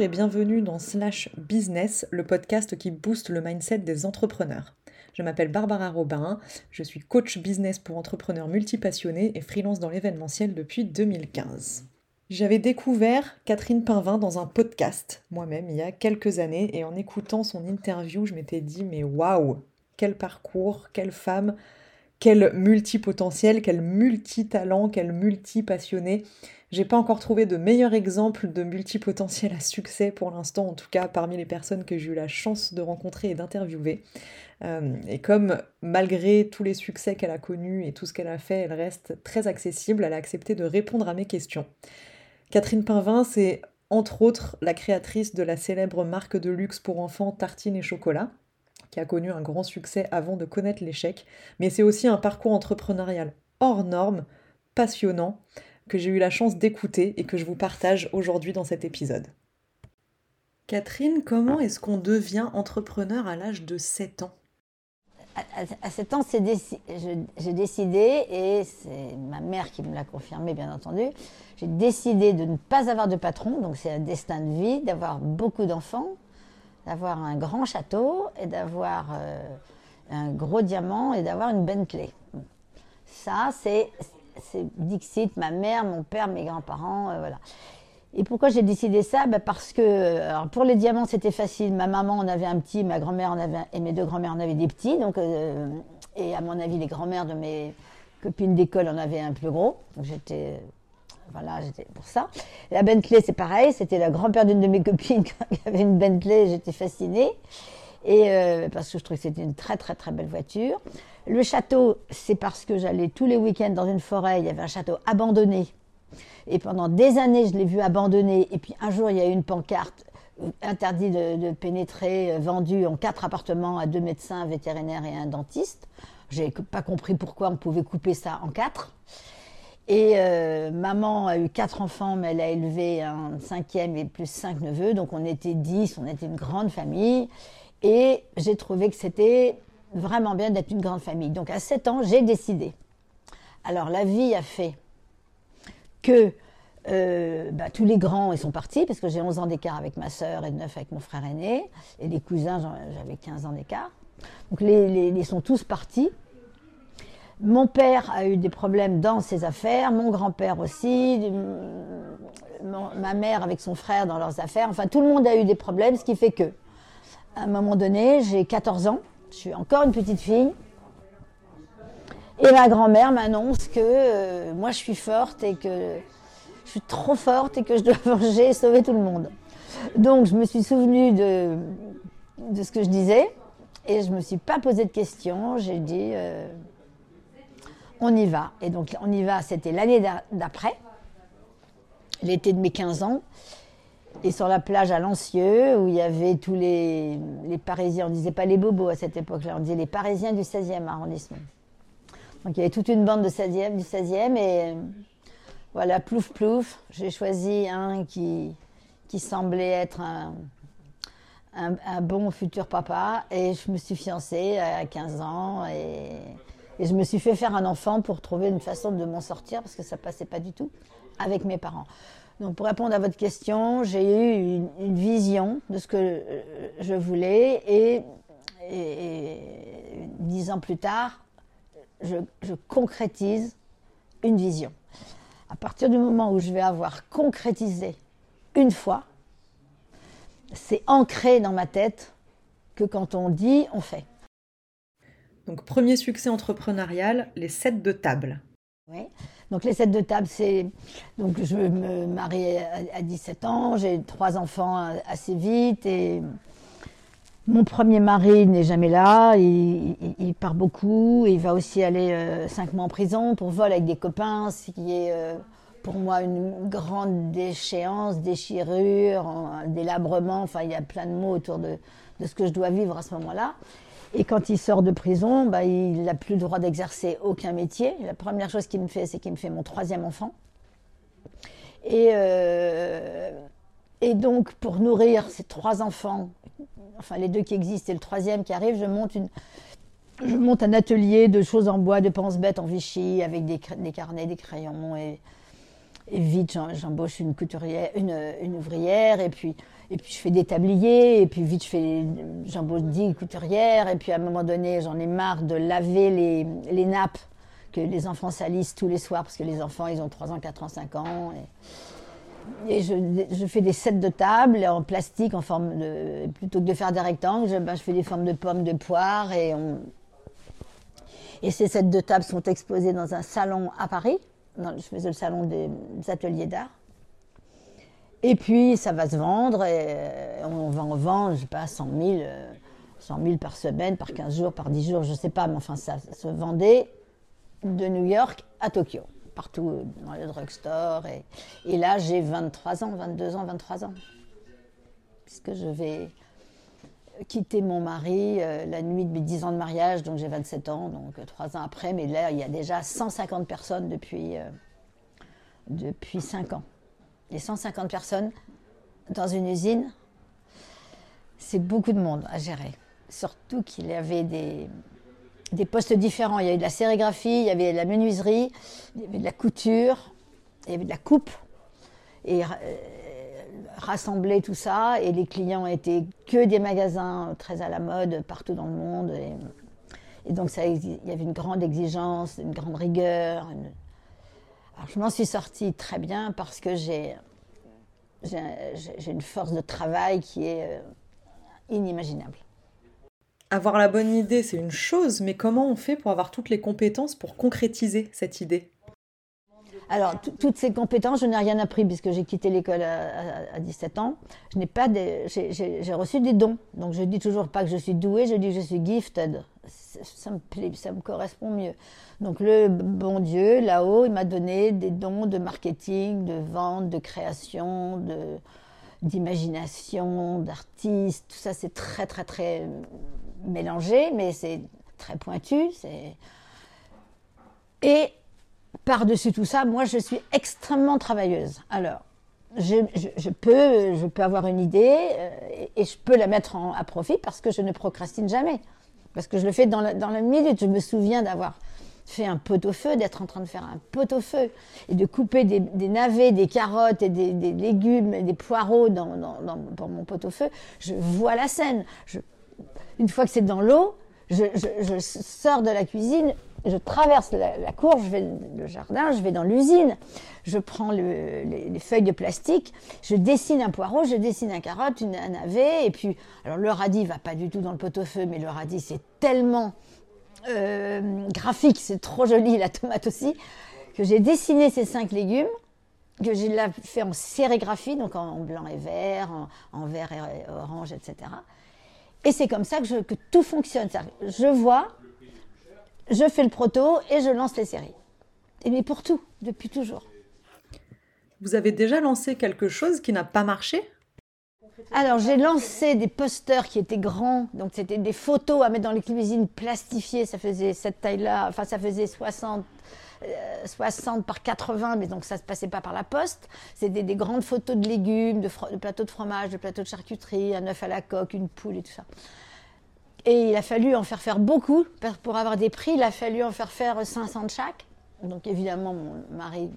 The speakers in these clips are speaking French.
Et bienvenue dans Slash Business, le podcast qui booste le mindset des entrepreneurs. Je m'appelle Barbara Robin, je suis coach business pour entrepreneurs multipassionnés et freelance dans l'événementiel depuis 2015. J'avais découvert Catherine Pinvin dans un podcast, moi-même, il y a quelques années, et en écoutant son interview, je m'étais dit, mais waouh, quel parcours, quelle femme, quel multipotentiel, quel multitalent, quel multipassionné. J'ai pas encore trouvé de meilleur exemple de multipotentiel à succès pour l'instant, en tout cas parmi les personnes que j'ai eu la chance de rencontrer et d'interviewer. Euh, et comme malgré tous les succès qu'elle a connus et tout ce qu'elle a fait, elle reste très accessible, elle a accepté de répondre à mes questions. Catherine Pinvin, c'est entre autres la créatrice de la célèbre marque de luxe pour enfants Tartine et Chocolat, qui a connu un grand succès avant de connaître l'échec, mais c'est aussi un parcours entrepreneurial hors norme, passionnant, que j'ai eu la chance d'écouter et que je vous partage aujourd'hui dans cet épisode. Catherine, comment est-ce qu'on devient entrepreneur à l'âge de 7 ans? À, 7 ans, j'ai décidé, et c'est ma mère qui me l'a confirmé bien entendu, j'ai décidé de ne pas avoir de patron, donc c'est un destin de vie, d'avoir beaucoup d'enfants, d'avoir un grand château et d'avoir euh, un gros diamant et d'avoir une Bentley. Ça, c'est Dixit, ma mère, mon père, mes grands-parents, euh, voilà. Et pourquoi j'ai décidé ça? Ben Parce que alors pour les diamants, c'était facile. Ma maman en avait un petit, ma grand-mère en avait et mes deux grand-mères en avaient des petits. Donc, euh, et à mon avis, les grand-mères de mes copines d'école en avaient un plus gros. Donc j'étais voilà, j'étais pour ça. La Bentley, c'est pareil. C'était la grand-père d'une de mes copines qui avait une Bentley. J'étais fascinée. Et euh, parce que je trouvais que c'était une très très très belle voiture. Le château, c'est parce que j'allais tous les week-ends dans une forêt. Il y avait un château abandonné. Et pendant des années, je l'ai vu abandonné. Et puis un jour, il y a eu une pancarte interdit de, pénétrer, euh, vendu en quatre appartements à deux médecins, un vétérinaire et un dentiste. J'ai pas compris pourquoi on pouvait couper ça en quatre. Et maman a eu quatre enfants, mais elle a élevé un cinquième et plus cinq neveux, donc on était dix, on était une grande famille. Et j'ai trouvé que c'était vraiment bien d'être une grande famille. Donc à 7 ans, j'ai décidé. Alors la vie a fait que euh, bah, tous les grands ils sont partis, parce que j'ai 11 ans d'écart avec ma sœur et 9 avec mon frère aîné, et les cousins, j'avais 15 ans d'écart. Donc les, les, sont tous partis. Mon père a eu des problèmes dans ses affaires, mon grand-père aussi, ma mère avec son frère dans leurs affaires. Enfin, tout le monde a eu des problèmes, ce qui fait que à un moment donné, j'ai 14 ans, je suis encore une petite fille. Et ma grand-mère m'annonce que euh, moi je suis forte et que je suis trop forte et que je dois venger et sauver tout le monde. Donc je me suis souvenue de, ce que je disais et je ne me suis pas posé de questions. J'ai dit euh, on y va. Et donc on y va, c'était l'année d'après, l'été de mes 15 ans. Et sur la plage à Lancieux, où il y avait tous les, les Parisiens, on ne disait pas les bobos à cette époque-là, on disait les Parisiens du 16e arrondissement. Donc il y avait toute une bande de 16e, du 16e, et voilà, plouf plouf, j'ai choisi un qui, qui semblait être un, un, bon futur papa, et je me suis fiancée à 15 ans, et, et je me suis fait faire un enfant pour trouver une façon de m'en sortir, parce que ça passait pas du tout avec mes parents. Donc pour répondre à votre question, j'ai eu une, vision de ce que euh, je voulais et, dix ans plus tard, je, concrétise une vision. À partir du moment où je vais avoir concrétisé une fois, c'est ancré dans ma tête que quand on dit, on fait. Donc premier succès entrepreneurial, les sets de table. Oui. Donc les sets de table, c'est donc je me marie à 17 ans, j'ai trois enfants assez vite et mon premier mari n'est jamais là, il, part beaucoup, il va aussi aller euh, cinq mois en prison pour vol avec des copains, ce qui est euh, pour moi une grande déchéance, déchirure, délabrement, enfin il y a plein de mots autour de ce que je dois vivre à ce moment-là. Et quand il sort de prison, bah, il n'a plus le droit d'exercer aucun métier. La première chose qu'il me fait, c'est qu'il me fait mon troisième enfant. Et, euh, et donc, pour nourrir ces trois enfants, enfin les deux qui existent et le troisième qui arrive, je monte, une, je monte un atelier de choses en bois, de pense-bêtes en Vichy, avec des, des, carnets, des crayons. Et vite, j'embauche une couturière, une, une, ouvrière, et puis, et puis je fais des tabliers, et puis vite, je fais, j'embauche 10 couturières, et puis à un moment donné, j'en ai marre de laver les, les, nappes que les enfants salissent tous les soirs, parce que les enfants, ils ont 3 ans, 4 ans, 5 ans. Et, je, je, fais des sets de table en plastique, en forme de, plutôt que de faire des rectangles, je, ben, je fais des formes de pommes, de poires, et on, et ces sets de table sont exposés dans un salon à Paris je faisais le salon des, ateliers d'art. Et puis, ça va se vendre, et euh, on va en vendre, je sais pas, 100 000, 100 000 par semaine, par 15 jours, par 10 jours, je sais pas, mais enfin, ça, se vendait de New York à Tokyo, partout dans les drugstores. Et, là, j'ai 23 ans, 22 ans, 23 ans. Puisque je vais quitté mon mari euh, la nuit de mes 10 ans de mariage, donc j'ai 27 ans, donc euh, trois ans après, mais là, il y a déjà 150 personnes depuis, euh, depuis 5 ans. Et 150 personnes dans une usine, c'est beaucoup de monde à gérer. Surtout qu'il y avait des, des postes différents. Il y avait de la sérigraphie, il y avait de la menuiserie, il y avait de la couture, il y avait de la coupe. Et rassembler tout ça et les clients étaient que des magasins très à la mode partout dans le monde. Et, donc ça, il y avait une grande exigence, une grande rigueur. Je m'en suis sortie très bien parce que j'ai, j'ai, une force de travail qui est euh, inimaginable. Avoir la bonne idée, c'est une chose, mais comment on fait pour avoir toutes les compétences pour concrétiser cette idée? Alors, toutes ces compétences, je n'ai rien appris puisque j'ai quitté l'école à, 17 ans. Je n'ai pas j'ai reçu des dons. Donc, je dis toujours pas que je suis douée, je dis que je suis gifted. Ça me correspond mieux. Donc, le bon Dieu, là-haut, il m'a donné des dons de marketing, de vente, de création, d'imagination, d'artiste. Tout ça, c'est très, très, très mélangé, mais c'est très pointu. Et par-dessus tout ça, moi, je suis extrêmement travailleuse. Alors, je, peux, je peux avoir une idée euh, et, je peux la mettre à profit parce que je ne procrastine jamais. Parce que je le fais dans la, dans minute. Je me souviens d'avoir fait un pot-au-feu, d'être en train de faire un pot-au-feu et de couper des, navets, des carottes et des, légumes et des poireaux dans, dans, mon pot-au-feu. Je vois la scène. une fois que c'est dans l'eau, je, sors de la cuisine, je traverse la, cour, je vais le jardin, je vais dans l'usine, je prends les, feuilles de plastique, je dessine un poireau, je dessine un carotte, une, un navet, et puis, alors le radis va pas du tout dans le pot-au-feu, mais le radis c'est tellement euh, graphique, c'est trop joli, la tomate aussi, que j'ai dessiné ces cinq légumes, que j'ai fait en sérigraphie, donc en, blanc et vert, en, vert et orange, etc. Et c'est comme ça que tout fonctionne. Je vois je fais le proto et je lance les séries. Et mais pour tout, depuis toujours. Vous avez déjà lancé quelque chose qui n'a pas marché? Alors j'ai lancé des posters qui étaient grands, donc c'était des photos à mettre dans les cuisines plastifiées, ça faisait cette taille-là, enfin ça faisait 60, 60 euh, par 80, mais donc ça ne se passait pas par la poste. C'était des grandes photos de légumes, de, de, plateaux de fromage, de plateaux de charcuterie, un œuf à la coque, une poule et tout ça. Et il a fallu en faire faire beaucoup. Pour avoir des prix, il a fallu en faire faire 500 de chaque. Donc évidemment, mon mari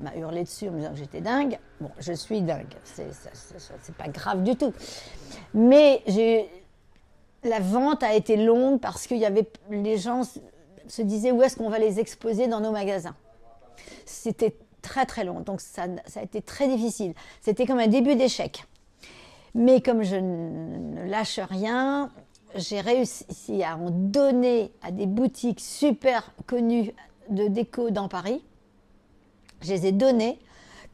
m'a hurlé dessus en me disant que j'étais dingue. Bon, je suis dingue. C'est pas grave du tout. Mais la vente a été longue parce avait les gens se disaient où est-ce qu'on va les exposer dans nos magasins? C'était très très long, donc ça a été très difficile. C'était comme un début d'échec. Mais comme je ne lâche rien, j'ai réussi à en donner à des boutiques super connues de déco dans Paris. Je les ai donnés.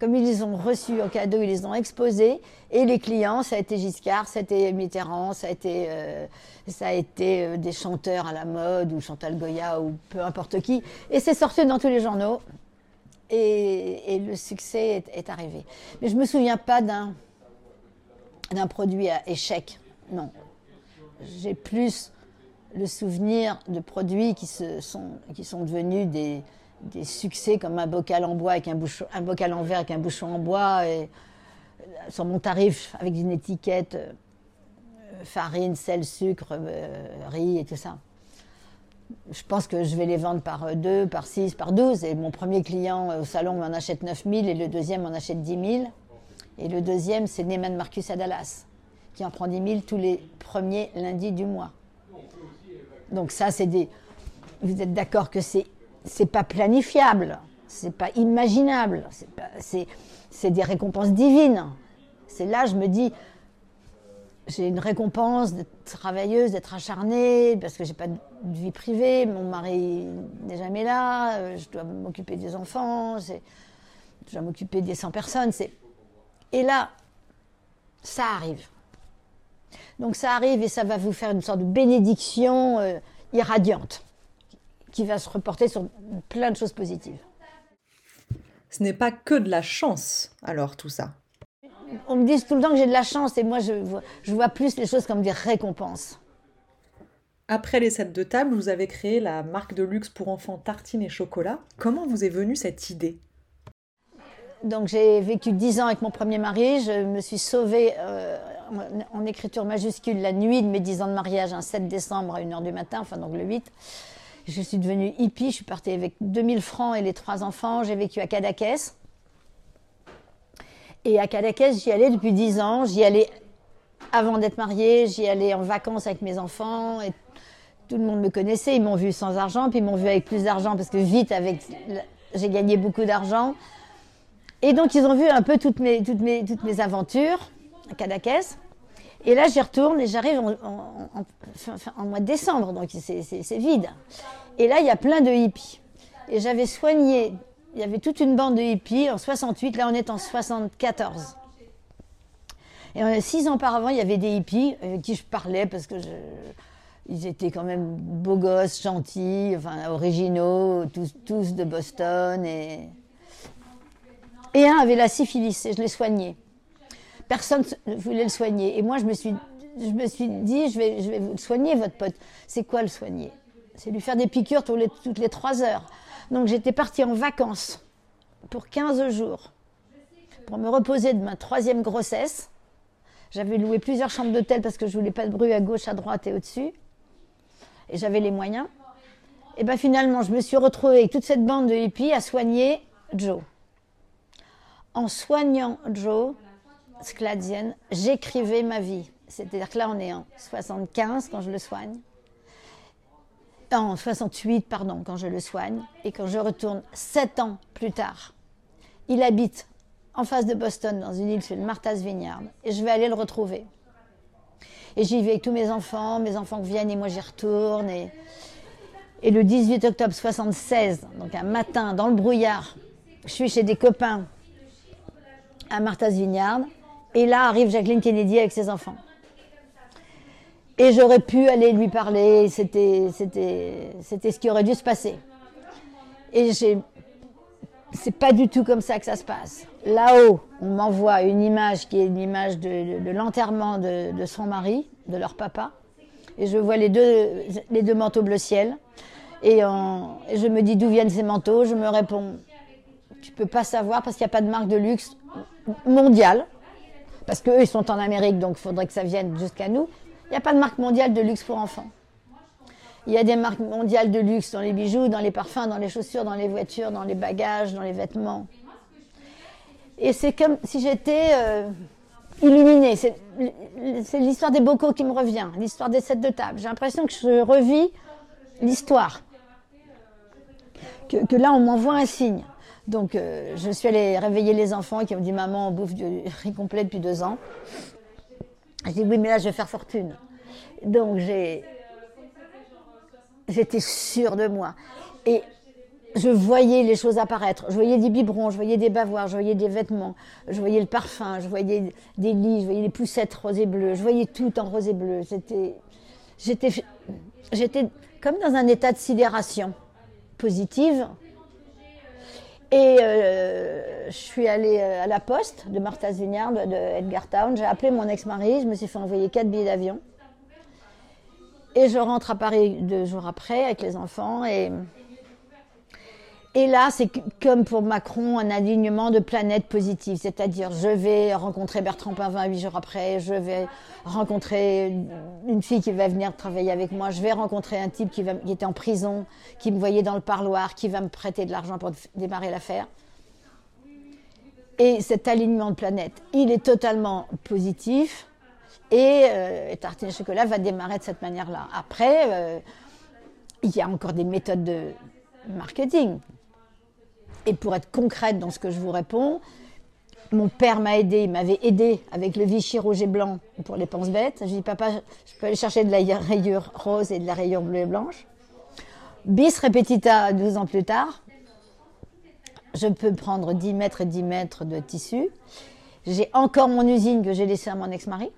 Comme ils les ont reçus en cadeau, ils les ont exposés. Et les clients, ça a été Giscard, ça a été Mitterrand, ça a été, euh, ça a été euh, des chanteurs à la mode, ou Chantal Goya, ou peu importe qui. Et c'est sorti dans tous les journaux. Et, le succès est, est, arrivé. Mais je ne me souviens pas d'un produit à échec. Non, j'ai plus le souvenir de produits qui, sont, qui sont devenus des, des, succès comme un bocal en bois avec un, bouchon, un bocal en verre avec un bouchon en bois et euh, sur mon tarif avec une étiquette euh, farine, sel, sucre, euh, riz et tout ça. je pense que je vais les vendre par 2, par 6, par 12. Et mon premier client au salon m'en achète 9000 et le deuxième m'en achète 10 000. Et le deuxième, c'est Neyman Marcus à Dallas, qui en prend 10 000 tous les premiers lundis du mois. Donc ça, c'est des... Vous êtes d'accord que c'est c'est pas planifiable, c'est pas imaginable, c'est des récompenses divines. C'est là, je me dis, j'ai une récompense d'être travailleuse, d'être acharnée, parce que j'ai pas de vie privée, mon mari n'est jamais là, je dois m'occuper des enfants, je dois m'occuper des 100 personnes. Et là, ça arrive. Donc ça arrive et ça va vous faire une sorte de bénédiction euh, irradiante qui va se reporter sur plein de choses positives. Ce n'est pas que de la chance, alors, tout ça. On me dit tout le temps que j'ai de la chance et moi, je vois, je vois plus les choses comme des récompenses. Après les sets de table, vous avez créé la marque de luxe pour enfants Tartine et Chocolat. Comment vous est venue cette idée? Donc j'ai vécu dix ans avec mon premier mari. Je me suis sauvée euh, en, écriture majuscule la nuit de mes dix ans de mariage, un 7 décembre à 1h du matin, enfin donc le 8. Je suis devenue hippie, je suis partie avec 2000 francs et les trois enfants. J'ai vécu à Cadaqués. Et à Cadaqués, j'y allais depuis 10 ans. J'y allais avant d'être mariée, j'y allais en vacances avec mes enfants. Et tout le monde me connaissait. Ils m'ont vu sans argent, puis ils m'ont vu avec plus d'argent parce que vite, avec, j'ai gagné beaucoup d'argent. Et donc, ils ont vu un peu toutes mes, toutes mes, toutes mes aventures à. Et là, j'y retourne et j'arrive en, mois de décembre, donc c'est vide. Et là, il y a plein de hippies. Et j'avais soigné, il y avait toute une bande de hippies en 68, là on est en 74. Et six ans auparavant, il y avait des hippies avec qui je parlais parce que ils étaient quand même beaux gosses, gentils, enfin originaux, tous, tous de Boston. Et, et un avait la syphilis et je l'ai soigné personne ne voulait le soigner. Et moi, je me suis, je me suis dit, je vais, je vais vous soigner, votre pote. C'est quoi le soigner? C'est lui faire des piqûres toutes les, toutes les 3 heures. Donc j'étais partie en vacances pour 15 jours pour me reposer de ma troisième grossesse. J'avais loué plusieurs chambres d'hôtel parce que je voulais pas de bruit à gauche, à droite et au-dessus. Et j'avais les moyens. Et bien finalement, je me suis retrouvée avec toute cette bande de hippies à soigner Joe. En soignant Joe, scladienne, j'écrivais ma vie. C'est-à-dire que là, on est en 75 quand je le soigne. En 68, pardon, quand je le soigne. Et quand je retourne 7 ans plus tard, il habite en face de Boston, dans une île sur le Martha's Vineyard. Et je vais aller le retrouver. Et j'y vais avec tous mes enfants, mes enfants viennent et moi j'y retourne. Et, et le 18 octobre 76, donc un matin dans le brouillard, je suis chez des copains à Martha's Vineyard. Et là arrive Jacqueline Kennedy avec ses enfants. Et j'aurais pu aller lui parler, c'était, ce qui aurait dû se passer. Et c'est pas du tout comme ça que ça se passe. Là-haut, on m'envoie une image qui est une image de, l'enterrement de, son mari, de leur papa. Et je vois les deux, les deux manteaux bleu ciel. Et, et je me dis d'où viennent ces manteaux? Je me réponds, tu peux pas savoir parce qu'il n'y a pas de marque de luxe mondiale parce qu'eux, ils sont en Amérique, donc il faudrait que ça vienne jusqu'à nous. Il n'y a pas de marque mondiale de luxe pour enfants. Il y a des marques mondiales de luxe dans les bijoux, dans les parfums, dans les chaussures, dans les voitures, dans les bagages, dans les vêtements. Et c'est comme si j'étais euh, illuminée. C'est l'histoire des bocaux qui me revient, l'histoire des sets de table. J'ai l'impression que je revis l'histoire. que là, on m'envoie un signe. Donc, euh, je suis allée réveiller les enfants qui ont dit Maman, on bouffe du riz complet depuis deux ans. Je dis Oui, mais là, je vais faire fortune. Donc, j'ai. J'étais sûre de moi. Et je voyais les choses apparaître. Je voyais des biberons, je voyais des bavoirs, je voyais des vêtements, je voyais le parfum, je voyais des lits, je voyais les poussettes roses et bleues, je voyais tout en rose et bleu. J'étais, j'étais comme dans un état de sidération positive, et euh, je suis allée euh, à la poste de Martha's Vineyard de Edgar Town. J'ai appelé mon ex-mari, je me suis fait envoyer quatre billets d'avion. Et je rentre à Paris deux jours après avec les enfants. Et, Et là, c'est comme pour Macron, un alignement de planètes positives. C'est-à-dire, je vais rencontrer Bertrand Pavin huit jours après, je vais rencontrer une fille qui va venir travailler avec moi, je vais rencontrer un type qui, va, était en prison, qui me voyait dans le parloir, qui va me prêter de l'argent pour démarrer l'affaire. Et cet alignement de planètes, il est totalement positif. Et, euh, Tartine Chocolat va démarrer de cette manière-là. Après, euh, il y a encore des méthodes de marketing. Et pour être concrète dans ce que je vous réponds, mon père m'a aidé, il m'avait aidé avec le Vichy rouge et blanc pour les penses bêtes. Je dis, papa, je peux aller chercher de la rayure rose et de la rayure bleue et blanche. Bis repetita 12 ans plus tard, je peux prendre 10 mètres et 10 mètres de tissu. J'ai encore mon usine que j'ai laissée à mon ex-mari.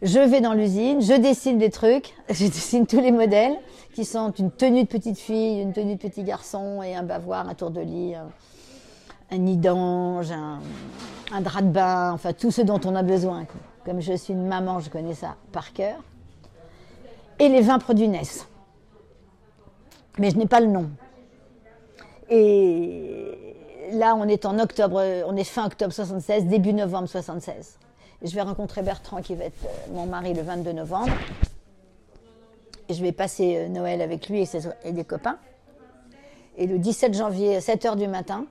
Je vais dans l'usine, je dessine des trucs, je dessine tous les modèles qui sont une tenue de petite fille, une tenue de petit garçon et un bavoir, un tour de lit, un, nid d'ange, un, drap de bain, enfin tout ce dont on a besoin. Comme je suis une maman, je connais ça par cœur. Et les 20 produits naissent. Mais je n'ai pas le nom. Et là, on est en octobre, on est fin octobre 76, début novembre 76 je vais rencontrer Bertrand qui va être euh, mon mari le 22 novembre. Je vais passer euh, Noël avec lui et, des copains. Et le 17 janvier, à 7 h du matin,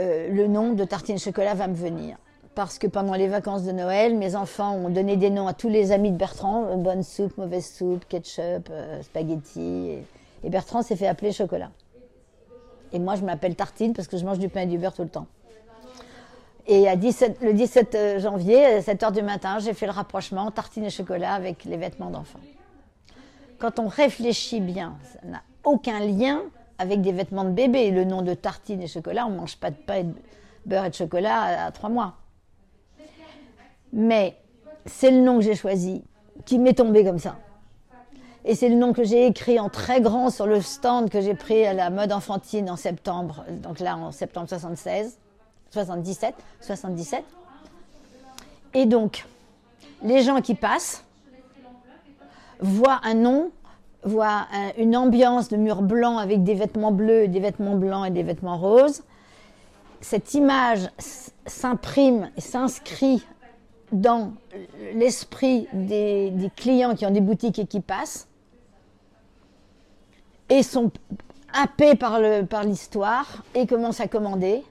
euh, le nom de Tartine Chocolat va me venir. Parce que pendant les vacances de Noël, mes enfants ont donné des noms à tous les amis de Bertrand bonne soupe, mauvaise soupe, ketchup, spaghetti. et Bertrand s'est fait appeler Chocolat. Et moi, je m'appelle Tartine parce que je mange du pain et du beurre tout le temps. Et à 17, le 17 euh, janvier, à 7 h du matin, j'ai fait le rapprochement tartine et chocolat avec les vêtements d'enfant. Quand on réfléchit bien, ça n'a aucun lien avec des vêtements de bébé. Le nom de tartine et chocolat, on ne mange pas de pain, de beurre et de chocolat à, trois mois. Mais c'est le nom que j'ai choisi, qui m'est tombé comme ça. Et c'est le nom que j'ai écrit en très grand sur le stand que j'ai pris à la mode enfantine en septembre, donc là en septembre 76. 77, 77. Et donc, les gens qui passent voient un nom, voient une ambiance de mur blanc avec des vêtements bleus, des vêtements blancs et des vêtements roses. Cette image s'imprime et s'inscrit dans l'esprit des, clients qui ont des boutiques et qui passent et sont happés par l'histoire et commencent à commander.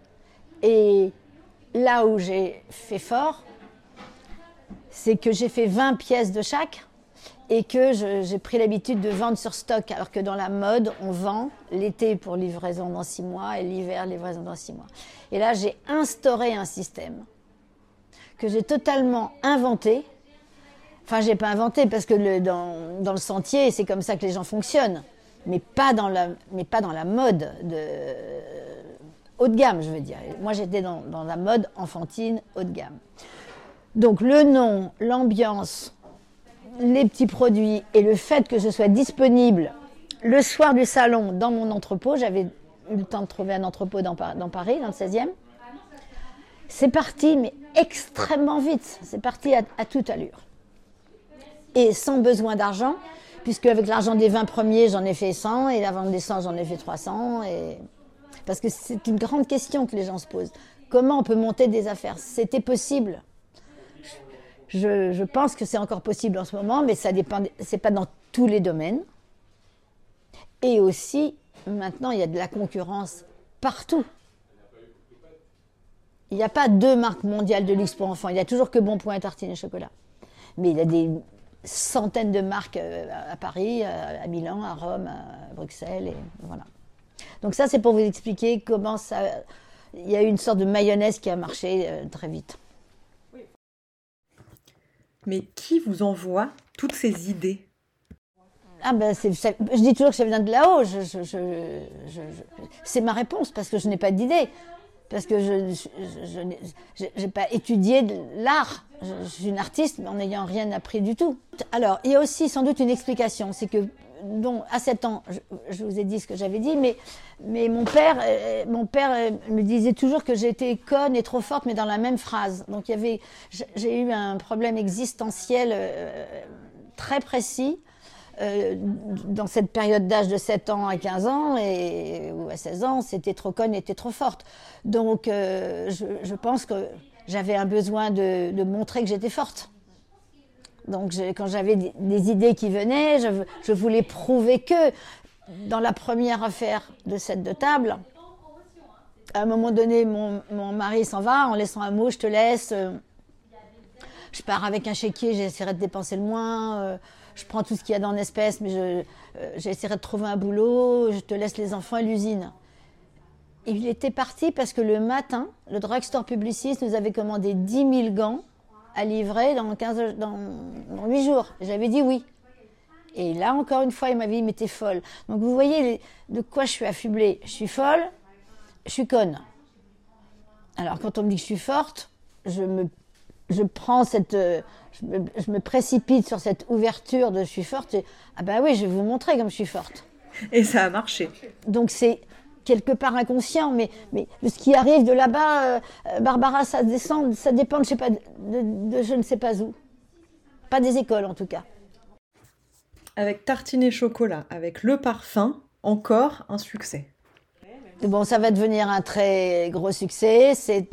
Et là où j'ai fait fort, c'est que j'ai fait 20 pièces de chaque et que j'ai pris l'habitude de vendre sur stock, alors que dans la mode, on vend l'été pour livraison dans 6 mois et l'hiver livraison dans 6 mois. Et là, j'ai instauré un système que j'ai totalement inventé. Enfin, j'ai pas inventé parce que dans, le sentier, c'est comme ça que les gens fonctionnent, mais pas dans la, mais pas dans la mode de, haut de gamme, je veux dire. Moi, j'étais dans, la mode enfantine haut de gamme. Donc, le nom, l'ambiance, les petits produits et le fait que je sois disponible le soir du salon dans mon entrepôt, j'avais eu le temps de trouver un entrepôt dans, Paris, dans le 16e. C'est parti, mais extrêmement vite. C'est parti à, toute allure. Et sans besoin d'argent, puisque avec l'argent des 20 premiers, j'en ai fait 100, et la vente des 100, j'en ai fait 300. Et parce que c'est une grande question que les gens se posent. Comment on peut monter des affaires? C'était possible. Je, pense que c'est encore possible en ce moment, mais ça dépend. C'est pas dans tous les domaines. Et aussi, maintenant, il y a de la concurrence partout. Il n'y a pas deux marques mondiales de luxe pour enfants. Il n'y a toujours que Bonpoint, Tartine et Chocolat. Mais il y a des centaines de marques euh, à Paris, à Milan, à Rome, à Bruxelles, et voilà. Donc ça, c'est pour vous expliquer comment ça... Il y a eu une sorte de mayonnaise qui a marché euh, très vite. Mais qui vous envoie toutes ces idées? Ah ben je dis toujours que ça vient de là-haut. c'est ma réponse parce que je n'ai pas d'idée. Parce que je n'ai pas étudié l'art. Je, suis une artiste en n'ayant rien appris du tout. Alors, il y a aussi sans doute une explication. C'est que donc à 7 ans, je, vous ai dit ce que j'avais dit, mais, mon père, euh, euh, me disait toujours que j'étais conne et trop forte, mais dans la même phrase. Donc j'ai eu un problème existentiel euh, très précis dans cette période d'âge de 7 ans à 15 ans et, ou à 16 ans, c'était trop conne, était trop forte. Donc je, pense que j'avais un besoin de, montrer que j'étais forte. Donc quand j'avais des, idées qui venaient, je, voulais prouver que dans la première affaire de cette de table, à un moment donné, mon, mari s'en va en laissant un mot, je te laisse. Euh, je pars avec un chéquier, j'essaierai de dépenser le moins. Euh, je prends tout ce qu'il y a dans l'espèce, mais euh, j'essaierai de trouver un boulot. Je te laisse les enfants et l'usine. Il était parti parce que le matin, le drugstore publiciste nous avait commandé 10 000 gants à livrer dans, 15, dans, 8 jours. J'avais dit oui. Et là, encore une fois, il m'avait dit, mais t'es folle. Donc vous voyez de quoi je suis affublée. Je suis folle, je suis conne. Alors quand on me dit que je suis forte, je me, je prends cette, je me, précipite sur cette ouverture de je suis forte. Et, ah ben oui, je vais vous montrer comme je suis forte. Et ça a marché. Donc c'est quelque part inconscient, mais, mais ce qui arrive de là-bas, euh, euh, Barbara, ça descend, ça dépend, je sais pas, de, de, je ne sais pas où. Pas des écoles en tout cas. Avec tartine et chocolat, avec le parfum, encore un succès. Bon, ça va devenir un très gros succès. C'est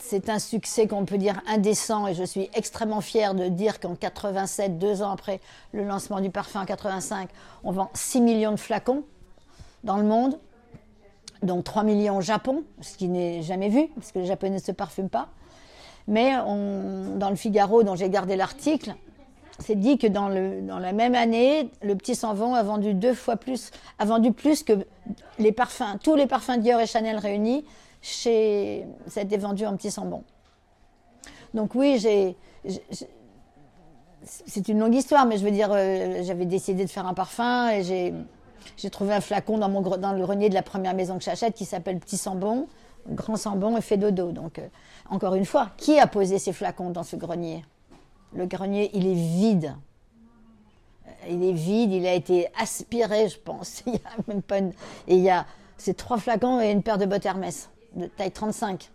c'est un succès qu'on peut dire indécent et je suis extrêmement fière de dire qu'en 87, deux ans après le lancement du parfum en 85, on vend 6 millions de flacons dans le monde, donc 3 millions au Japon, ce qui n'est jamais vu parce que les Japonais ne se parfument pas. Mais dans le Figaro, dont j'ai gardé l'article, c'est dit que dans, la même année, le petit Sanvon a vendu deux fois plus, a vendu plus que tous les parfums Dior et Chanel réunis. Chez, ça a été vendu en petit Sambon. Donc oui, c'est une longue histoire, mais je veux dire, euh, j'avais décidé de faire un parfum et j'ai, j'ai trouvé un flacon dans, mon, dans le grenier de la première maison que j'achète qui s'appelle Petit Sambon, Grand Sambon et fait dodo. Donc, euh, encore une fois, qui a posé ces flacons dans ce grenier? Le grenier, il est vide. Il est vide, il a été aspiré, je pense. Il y a même pas Et il y a ces trois flacons et une paire de bottes Hermès, de taille 35.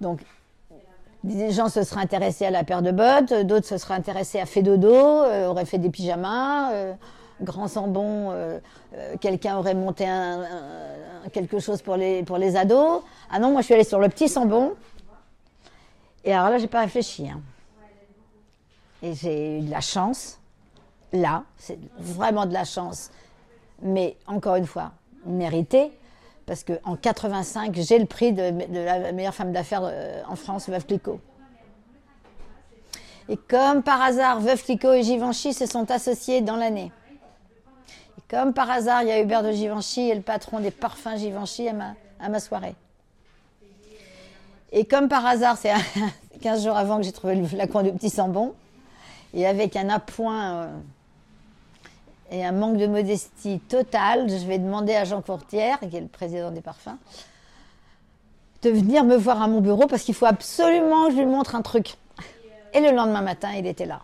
Donc, des gens se seraient intéressés à la paire de bottes, d'autres se seraient intéressés à fait dodo, euh, auraient fait des pyjamas, euh, grand sambon, euh, quelqu'un aurait monté quelque chose pour les, ados. Ah non, moi je suis allée sur le petit sambon. Et alors là, j'ai pas réfléchi. Hein. Et j'ai eu de la chance, là, c'est vraiment de la chance, mais encore une fois, mérité, parce qu'en 85, j'ai le prix de, la meilleure femme d'affaires euh, en France, Veuve Clicquot. Et comme par hasard, Veuve Clicquot et Givenchy se sont associés dans l'année. Comme par hasard, il y a Hubert de Givenchy et le patron des parfums Givenchy à ma, soirée. Et comme par hasard, c'est 15 jours avant que j'ai trouvé le flacon du petit Sambon, et avec un appoint euh, et un manque de modestie total, je vais demander à Jean Courtière, qui est le président des parfums, de venir me voir à mon bureau parce qu'il faut absolument que je lui montre un truc. Et le lendemain matin, il était là.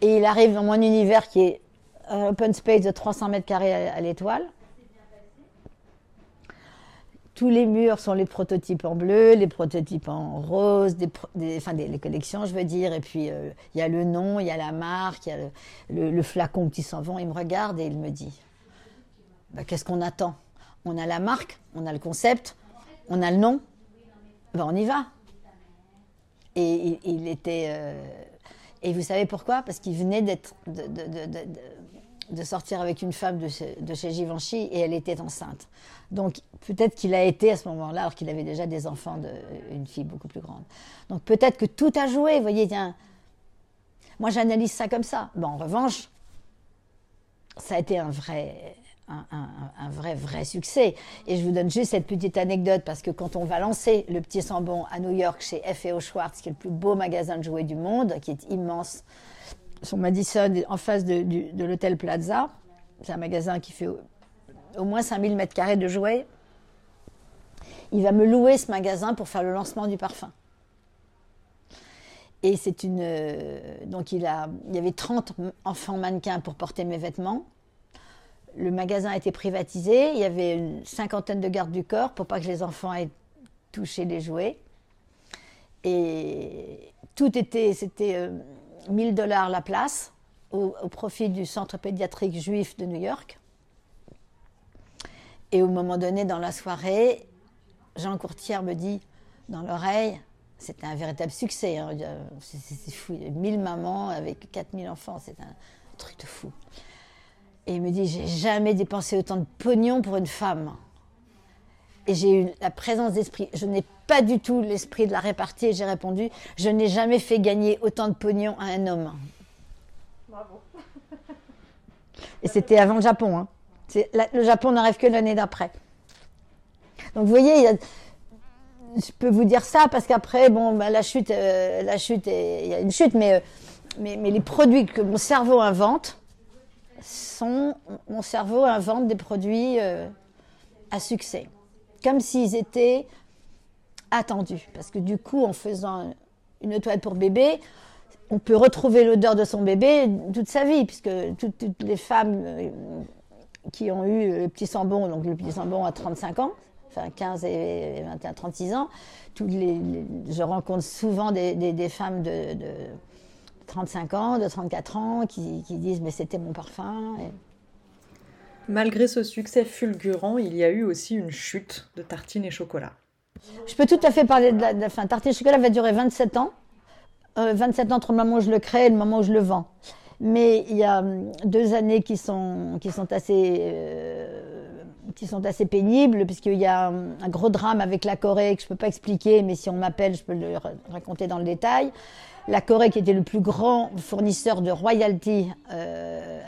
Et il arrive dans mon univers qui est un open space de 300 mètres carrés à l'étoile. Tous les murs sont les prototypes en bleu, les prototypes en rose, enfin des, les collections, je veux dire. Et puis, euh, il y a le nom, il y a la marque, il y a le, flacon qui s'en vont. Il me regarde et il me dit bah, Qu'est-ce qu'on attend? On a la marque, on a le concept, on a le nom. Ben, on y va. Et il, était. Euh, et vous savez pourquoi? Parce qu'il venait d'être. de, sortir avec une femme de chez, Givenchy et elle était enceinte. Donc peut-être qu'il a été à ce moment-là, alors qu'il avait déjà des enfants, de, une fille beaucoup plus grande. Donc peut-être que tout a joué, vous voyez, tiens. Moi j'analyse ça comme ça. Bon, en revanche, ça a été un vrai, un, vrai, vrai succès. Et je vous donne juste cette petite anecdote parce que quand on va lancer le petit Sambon à New York chez F.E.O. Schwartz, qui est le plus beau magasin de jouets du monde, qui est immense, sur Madison, en face de, l'hôtel Plaza. C'est un magasin qui fait au, moins 5000 mètres carrés de jouets. Il va me louer ce magasin pour faire le lancement du parfum. Et c'est une. Euh, donc il, a, il y avait 30 enfants mannequins pour porter mes vêtements. Le magasin a été privatisé. Il y avait une cinquantaine de gardes du corps pour pas que les enfants aient touché les jouets. Et tout était. C'était. Euh, 1000 dollars la place au, profit du centre pédiatrique juif de New York. Et au moment donné, dans la soirée, Jean Courtière me dit dans l'oreille, c'était un véritable succès. Hein, c'est fou, 1000 mamans avec 4000 enfants, c'est un truc de fou. Et il me dit, j'ai jamais dépensé autant de pognon pour une femme. Et j'ai eu la présence d'esprit. Je n'ai pas du tout l'esprit de la répartie et j'ai répondu, je n'ai jamais fait gagner autant de pognon à un homme. Bravo. Et c'était avant le Japon. Hein. le Japon n'arrive que l'année d'après. Donc vous voyez, je peux vous dire ça parce qu'après, bon, bah, la chute, euh, la chute, il y a une chute, mais, euh, mais, mais, les produits que mon cerveau invente mon cerveau invente des produits euh, à succès, comme s'ils étaient attendus, parce que du coup, en faisant une toilette pour bébé, on peut retrouver l'odeur de son bébé toute sa vie, puisque toutes, les femmes qui ont eu le petit sambon, donc le petit sambon à 35 ans, enfin 15 et 21, 36 ans. Toutes les, je rencontre souvent des, femmes de, 35 ans, de 34 ans qui, qui disent mais c'était mon parfum. Malgré ce succès fulgurant, il y a eu aussi une chute de tartines et chocolat. Je peux tout à fait parler de la, de fin. Tartines et chocolat va durer 27 ans. 27 euh, ans entre le moment où je le crée et le moment où je le vends. Mais il y a hum, deux années qui sont, qui sont assez euh, qui sont assez pénibles, puisqu'il y a un, gros drame avec la Corée que je ne peux pas expliquer, mais si on m'appelle, je peux le raconter dans le détail. La Corée, qui était le plus grand fournisseur de royalties euh,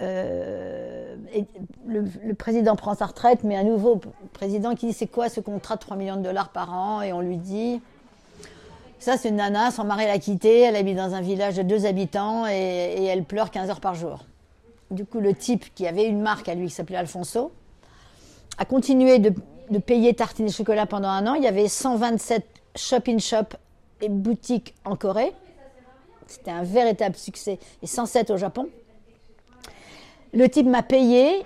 euh, le, président prend sa retraite, mais un nouveau président qui dit c'est quoi ce contrat de 3 millions de dollars par an? Et on lui dit ça c'est une nana, son mari l'a quittée, elle habite dans un village de deux habitants et, elle pleure 15 heures par jour du coup, le type qui avait une marque à lui qui s'appelait Alfonso a continué de, payer tartines et chocolat pendant un an. Il y avait 127 shop-in-shop boutiques en Corée. C'était un véritable succès. Et 107 au Japon. Le type m'a payé,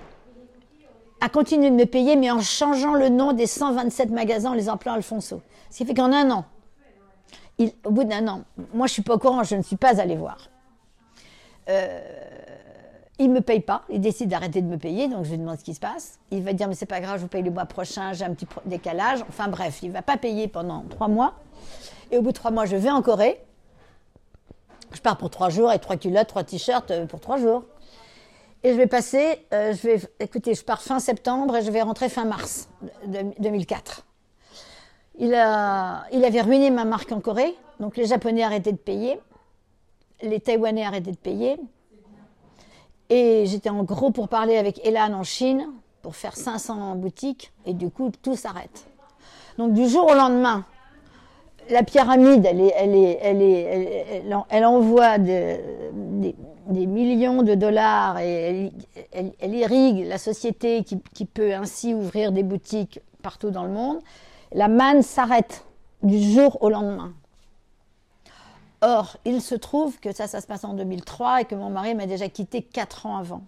a continué de me payer, mais en changeant le nom des 127 magasins en les appelant Alfonso. Ce qui fait qu'en un an, au bout d'un an, moi je ne suis pas au courant, je ne suis pas allée voir. Euh, il me paye pas, il décide d'arrêter de me payer, donc je lui demande ce qui se passe. Il va dire mais c'est pas grave, je vous paye le mois prochain, j'ai un petit décalage. Enfin bref, il va pas payer pendant trois mois. Et au bout de trois mois, je vais en Corée. Je pars pour trois jours avec trois culottes, trois t-shirts euh, pour trois jours. Et je vais passer, euh, je vais, écoutez, je pars fin septembre et je vais rentrer fin mars 2004. Il, a, il avait ruiné ma marque en Corée, donc les Japonais arrêtaient de payer, les Taïwanais arrêtaient de payer, et j'étais en gros pour parler avec Elan en Chine pour faire 500 boutiques et du coup tout s'arrête. Donc du jour au lendemain, la pyramide, elle, envoie des, millions de dollars et elle, irrigue la société qui, peut ainsi ouvrir des boutiques partout dans le monde. La manne s'arrête du jour au lendemain. Or, il se trouve que ça, ça se passe en 2003 et que mon mari m'a déjà quitté quatre ans avant.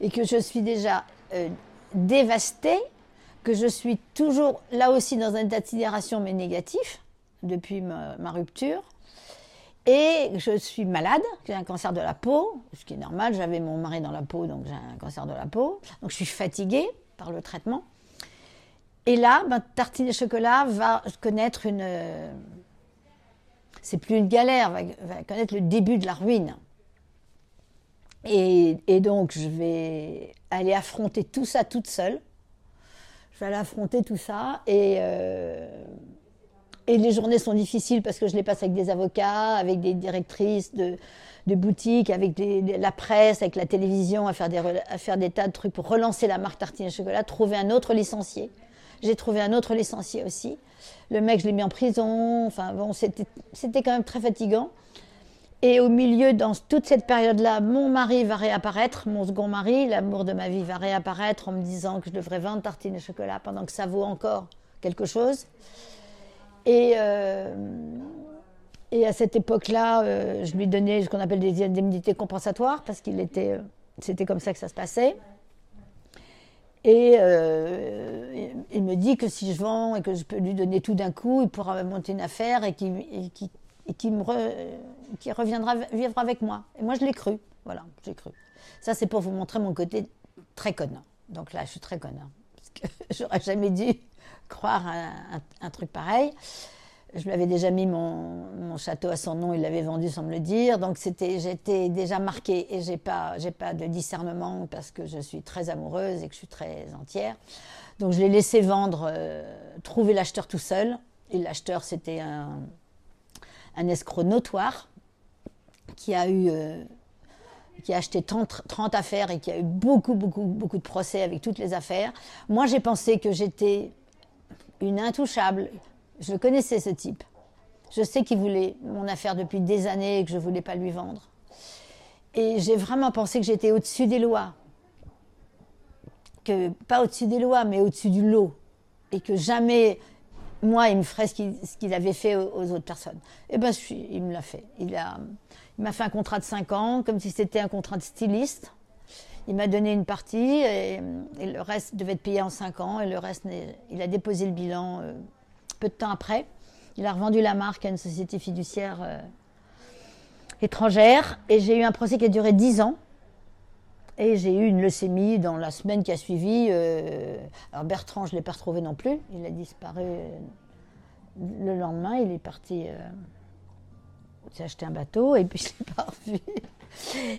Et que je suis déjà euh, dévastée, que je suis toujours là aussi dans un état de mais négatif depuis ma, rupture. Et je suis malade, j'ai un cancer de la peau, ce qui est normal, j'avais mon mari dans la peau, donc j'ai un cancer de la peau. Donc je suis fatiguée par le traitement. Et là, ben, Tartine et Chocolat va connaître une, c'est plus une galère, va, connaître le début de la ruine. Et, donc, je vais aller affronter tout ça toute seule. Je aller affronter tout ça. Et, euh, et les journées sont difficiles parce que je les passe avec des avocats, avec des directrices de, de boutiques, avec la presse, avec la télévision, à faire, des, à faire des tas de trucs pour relancer la marque Tartine et Chocolat, trouver un autre licencié. J'ai trouvé un autre licencié aussi. Le mec, je l'ai mis en prison. Enfin, bon, c'était quand même très fatigant. Et au milieu, dans toute cette période-là, mon mari va réapparaître, mon second mari, l'amour de ma vie va réapparaître en me disant que je devrais vendre tartines et chocolat pendant que ça vaut encore quelque chose. Et, euh, à cette époque-là, euh, je lui donnais ce qu'on appelle des indemnités compensatoires parce qu'il était, euh, c'était comme ça que ça se passait. Et il me dit que si je vends et que je peux lui donner tout d'un coup, il pourra monter une affaire et qu'il qui, me qui reviendra vivre avec moi. Et moi, je l'ai cru. Voilà, j'ai cru. Ça, c'est pour vous montrer mon côté très conne. Donc là, je suis très conne. Parce que j'aurais jamais dû croire un, un, truc pareil. Je lui avais déjà mis mon, mon, château à son nom, il l'avait vendu sans me le dire. Donc c'était, j'étais déjà marquée et j'ai pas, j'ai pas de discernement parce que je suis très amoureuse et que je suis très entière. Donc je l'ai laissé vendre, euh, trouver l'acheteur tout seul. Et l'acheteur, c'était un, un, escroc notoire qui a eu, euh, qui a acheté 30, 30, affaires et qui a eu beaucoup, beaucoup, beaucoup de procès avec toutes les affaires. Moi, j'ai pensé que j'étais une intouchable. Je connaissais, ce type. Je sais qu'il voulait mon affaire depuis des années et que je ne voulais pas lui vendre. Et j'ai vraiment pensé que j'étais au-dessus des lois pas au-dessus des lois, mais au-dessus du lot. Et que jamais, moi, il me ferait ce qu'il avait fait aux, autres personnes. Et eh ben, il me l'a fait. Il m'a fait un contrat de 5 ans, comme si c'était un contrat de styliste. Il m'a donné une partie et, le reste devait être payé en 5 ans. Et le reste, il a déposé le bilan euh, peu de temps après. Il a revendu la marque à une société fiduciaire euh, étrangère. Et j'ai eu un procès qui a duré 10 ans. Et j'ai eu une leucémie dans la semaine qui a suivi. Euh, alors Bertrand, je ne l'ai pas retrouvé non plus. Il a disparu euh, le lendemain. Il est parti. Euh, j'ai acheté un bateau et puis je l'ai pas revu.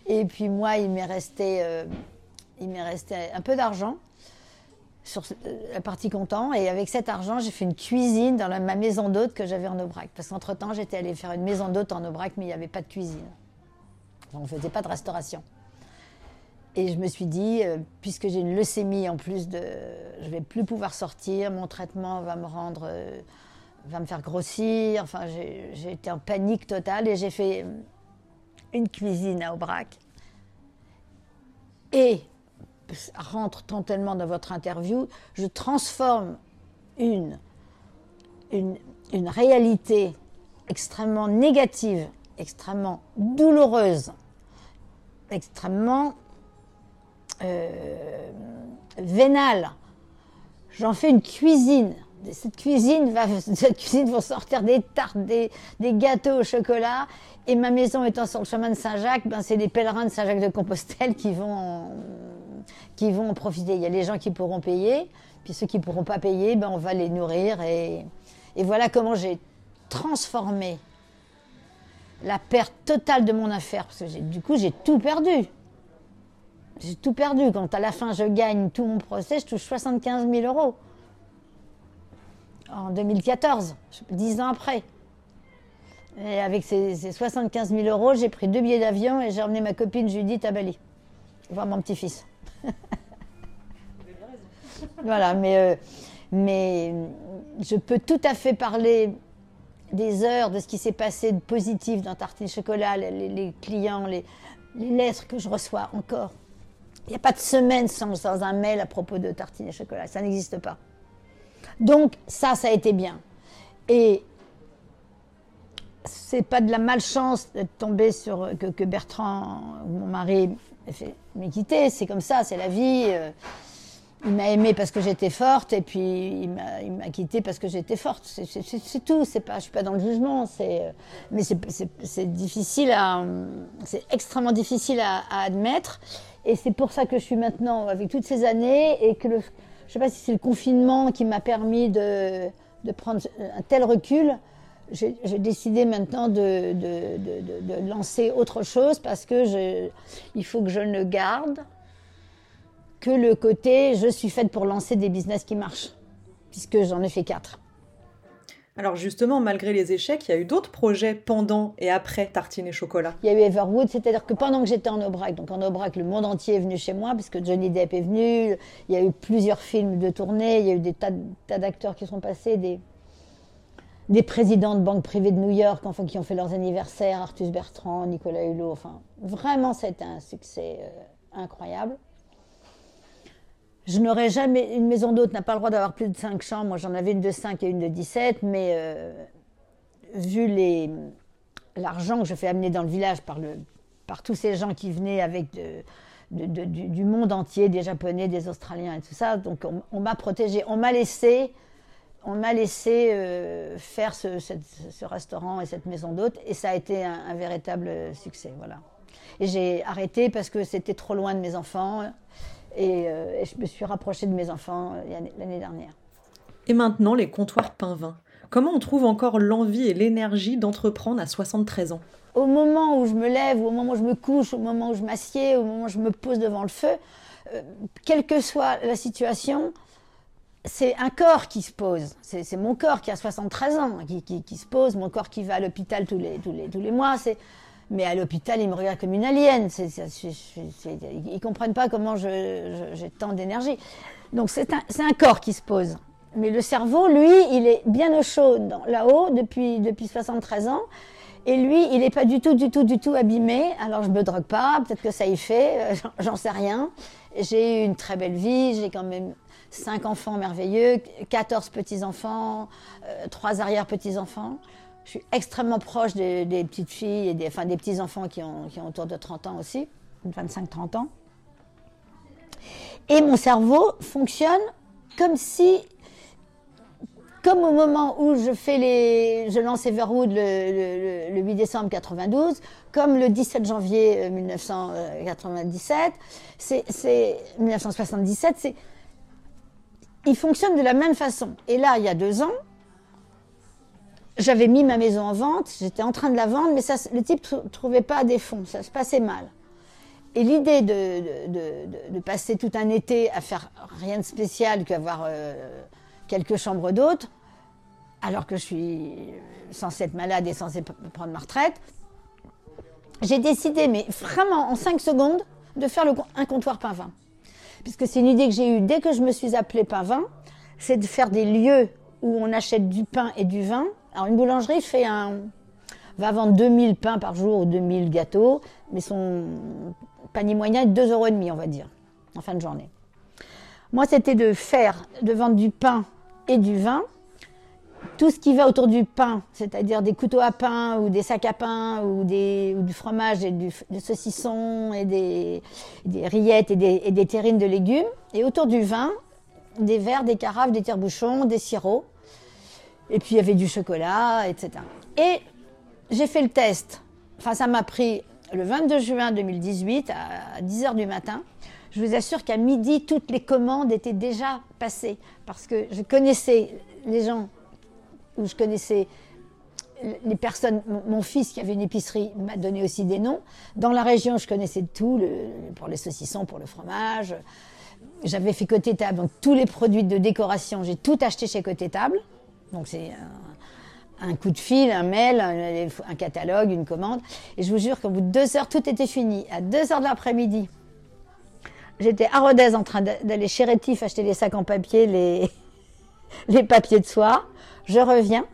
Et puis moi, il m'est resté, il m'est resté un peu d'argent sur la partie comptant. Et avec cet argent, j'ai fait une cuisine dans ma maison d'hôte que j'avais en Aubrac. Parce qu'entre-temps, j'étais allée faire une maison d'hôte en Aubrac, mais il n'y avait pas de cuisine. on ne faisait pas de restauration. Et je me suis dit, euh, puisque j'ai une leucémie en plus de. Je vais plus pouvoir sortir, mon traitement va me rendre. Euh, va me faire grossir. Enfin, j'ai été en panique totale et j'ai fait une cuisine à Aubrac. Et, rentre tant tellement dans votre interview, je transforme une, une, une réalité extrêmement négative, extrêmement douloureuse, extrêmement euh, vénale. J'en fais une cuisine. Cette cuisine va, cette cuisine sortir des tartes, des, gâteaux au chocolat. Et ma maison étant sur le chemin de Saint-Jacques, ben c'est les pèlerins de Saint-Jacques de Compostelle qui vont, en, qui vont en profiter. Il y a les gens qui pourront payer, puis ceux qui pourront pas payer, ben on va les nourrir. Et, et voilà comment j'ai transformé la perte totale de mon affaire, parce que du coup j'ai tout perdu. J'ai tout perdu. Quand à la fin je gagne tout mon procès, je touche 75 000 euros. En 2014, dix ans après. Et avec ces, 75 000 euros, j'ai pris deux billets d'avion et j'ai emmené ma copine Judith à Bali, voir mon petit-fils. voilà, mais, euh, mais je peux tout à fait parler des heures de ce qui s'est passé de positif dans Tartine Chocolat, les, clients, les lettres que je reçois encore. Il n'y a pas de semaine sans, un mail à propos de tartines et chocolat. Ça n'existe pas. Donc, ça, ça a été bien. Et c'est pas de la malchance d'être tombé sur que, Bertrand, mon mari, m'ait quitté. C'est comme ça, c'est la vie. Euh, il m'a aimé parce que j'étais forte et puis il m'a quitté parce que j'étais forte. C'est tout. C'est pas, je suis pas dans le jugement. C'est, mais c'est difficile à, c'est extrêmement difficile à admettre. Et c'est pour ça que je suis maintenant avec toutes ces années et que le, je ne sais pas si c'est le confinement qui m'a permis de, prendre un tel recul. J'ai décidé maintenant de, lancer autre chose parce que il faut que je ne garde que le côté je suis faite pour lancer des business qui marchent, puisque j'en ai fait quatre. Alors justement, malgré les échecs, il y a eu d'autres projets pendant et après Tartine et Chocolat. Il y a eu Everwood, c'est-à-dire que pendant que j'étais en Aubrac, donc en Aubrac, le monde entier est venu chez moi, puisque Johnny Depp est venu, il y a eu plusieurs films de tournée, il y a eu des tas, d'acteurs qui sont passés, des, des présidents de banques privées de New York, enfin, qui ont fait leurs anniversaires, Artus Bertrand, Nicolas Hulot, enfin, vraiment, c'était un succès euh, incroyable. Je n'aurais jamais. Une maison d'hôte n'a pas le droit d'avoir plus de 5 chambres. Moi, j'en avais une de 5 et une de 17, mais euh, vu l'argent que je fais amener dans le village par, tous ces gens qui venaient avec du, monde entier, des Japonais, des Australiens et tout ça, donc on, m'a protégé. On m'a laissé on m'a laissé faire ce, restaurant et cette maison d'hôte et ça a été un, véritable succès. Voilà. Et j'ai arrêté parce que c'était trop loin de mes enfants et, et, je me suis rapprochée de mes enfants l'année dernière. Et maintenant, les comptoirs pain-vin. Comment on trouve encore l'envie et l'énergie d'entreprendre à 73 ans? Au moment où je me lève, au moment où je me couche, au moment où je m'assieds, au moment où je me pose devant le feu, euh, quelle que soit la situation, c'est un corps qui se pose. C'est mon corps qui a 73 ans qui, se pose, mon corps qui va à l'hôpital tous les, tous, les, tous les mois. Mais à l'hôpital, ils me regardent comme une alien. ils ne comprennent pas comment j'ai tant d'énergie. Donc c'est un, corps qui se pose. Mais le cerveau, lui, il est bien au chaud là-haut depuis, depuis 73 ans. Et lui, il n'est pas du tout, du tout, du tout abîmé. Alors je me drogue pas, peut-être que ça y fait, euh, j'en sais rien. J'ai eu une très belle vie, j'ai quand même cinq enfants merveilleux, 14 petits-enfants, euh, trois arrière-petits-enfants. Je suis extrêmement proche des, petites filles et des, enfin, des petits-enfants qui ont, qui ont autour de 30 ans aussi, 25-30 ans. Et mon cerveau fonctionne comme si comme au moment où je fais les, je lance Everwood le, le, 8 décembre 92, comme le 17 janvier 1997, euh, c'est 1977, c'est il fonctionne de la même façon. Et là, il y a deux ans, j'avais mis ma maison en vente, j'étais en train de la vendre, mais le type ne trouvait pas des fonds, ça se passait mal. Et l'idée de, passer tout un été à faire rien de spécial qu'avoir euh, quelques chambres d'hôtes, alors que je suis censée être malade et censée prendre ma retraite, j'ai décidé, mais vraiment en 5 secondes, de faire un comptoir pain vin. Puisque c'est une idée que j'ai eue dès que je me suis appelée pain vin, c'est de faire des lieux où on achète du pain et du vin. Alors une boulangerie fait un, va vendre 2000 pains par jour ou 2000 gâteaux, mais son panier moyen est 2,5 euros, on va dire, en fin de journée. Moi, c'était de faire, de vendre du pain et du vin. Tout ce qui va autour du pain, c'est-à-dire des couteaux à pain ou des sacs à pain ou, des, du fromage et du, saucisson et des, rillettes et des, terrines de légumes. Et autour du vin, des verres, des carafes, des tire-bouchons, des sirops. Et puis il y avait du chocolat, etc. Et j'ai fait le test. Enfin, ça m'a pris le 22 juin 2018 à 10h du matin je vous assure qu'à midi, toutes les commandes étaient déjà passées parce que je connaissais les gens, ou je connaissais les personnes. Mon, fils qui avait une épicerie m'a donné aussi des noms. Dans la région, je connaissais tout, pour les saucissons, pour le fromage. J'avais fait côté table, donc tous les produits de décoration, j'ai tout acheté chez côté table. Donc c'est un, coup de fil, un mail, un, catalogue, une commande. Et je vous jure qu'au bout de deux heures, tout était fini. À deux heures de l'après-midi, j'étais à Rodez en train d'aller chez Rétif acheter les sacs en papier, les, les papiers de soie. Je reviens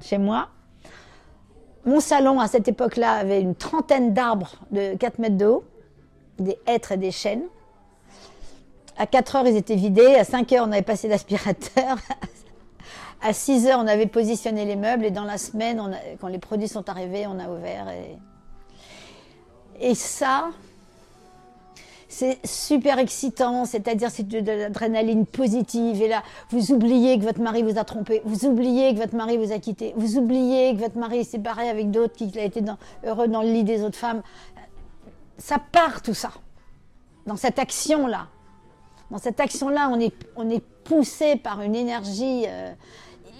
chez moi. Mon salon, à cette époque-là, avait une trentaine d'arbres de 4 mètres de haut, des hêtres et des chênes. À 4 heures, ils étaient vidés. À 5 heures, on avait passé l'aspirateur. À 6 heures, on avait positionné les meubles. Et dans la semaine, quand les produits sont arrivés, on a ouvert. Et, et ça, c'est super excitant, c'est-à-dire c'est de, l'adrénaline positive. Et là, vous oubliez que votre mari vous a trompé, vous oubliez que votre mari vous a quitté, vous oubliez que votre mari s'est séparé avec d'autres, qu'il a été heureux dans le lit des autres femmes. Ça part tout ça, dans cette action-là. Dans cette action-là, on est, on est poussé par une énergie euh,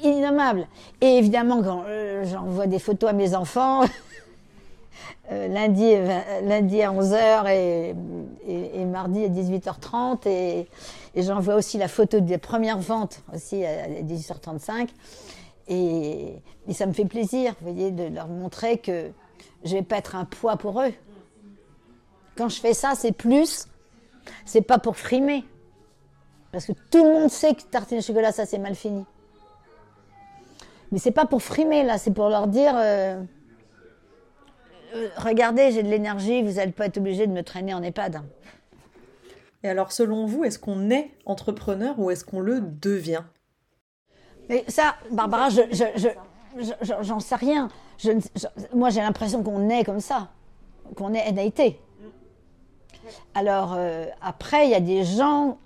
innommable. Et évidemment, quand euh, j'envoie des photos à mes enfants, Euh, lundi, lundi à 11h et, mardi à 18h30. Et, j'envoie aussi la photo des premières ventes aussi à 18h35. Et, ça me fait plaisir, vous voyez, de leur montrer que je vais pas être un poids pour eux. Quand je fais ça, c'est plus, c'est pas pour frimer. Parce que tout le monde sait que tartine au chocolat, ça c'est mal fini. Mais c'est pas pour frimer là, c'est pour leur dire. Euh, euh, regardez, j'ai de l'énergie, vous n'allez pas être obligé de me traîner en EHPAD. Et alors, selon vous, est-ce qu'on est entrepreneur ou est-ce qu'on le devient? Mais ça, Barbara, j'en sais rien. moi, j'ai l'impression qu'on est comme ça, qu'on est été. Alors, euh, après, il y a des gens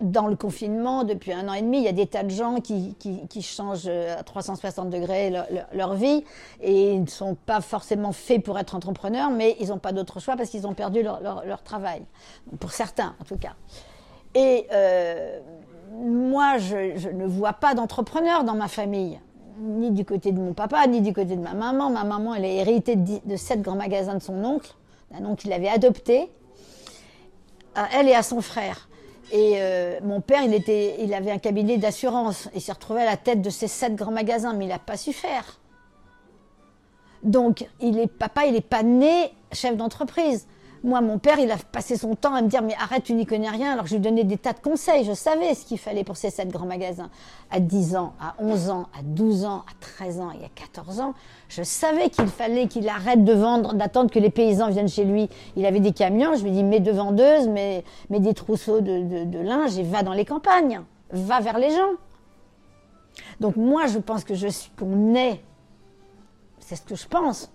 dans le confinement, depuis un an et demi, il y a des tas de gens qui, changent à 360 degrés leur, vie et ne sont pas forcément faits pour être entrepreneurs, mais ils n'ont pas d'autre choix parce qu'ils ont perdu leur, travail. Pour certains, en tout cas. Et euh, moi, je, ne vois pas d'entrepreneurs dans ma famille, ni du côté de mon papa, ni du côté de ma maman. Ma maman, elle a hérité de, de sept grands magasins de son oncle, un oncle qu'il avait adopté, à elle et à son frère. Et euh, mon père, il, était, il avait un cabinet d'assurance. Il s'est retrouvé à la tête de ces sept grands magasins, mais il n'a pas su faire. Donc, il est, papa, il n'est pas né chef d'entreprise. Moi, mon père, il a passé son temps à me dire, mais arrête, tu n'y connais rien, alors je lui donnais des tas de conseils. Je savais ce qu'il fallait pour ces sept grands magasins. À 10 ans, à 11 ans, à 12 ans, à 13 ans et à 14 ans, je savais qu'il fallait qu'il arrête de vendre, d'attendre que les paysans viennent chez lui. Il avait des camions, je lui dis, mets deux vendeuses, mets, des trousseaux de, de linge et va dans les campagnes. Va vers les gens. Donc moi, je pense que je suis, qu'on est, c'est ce que je pense,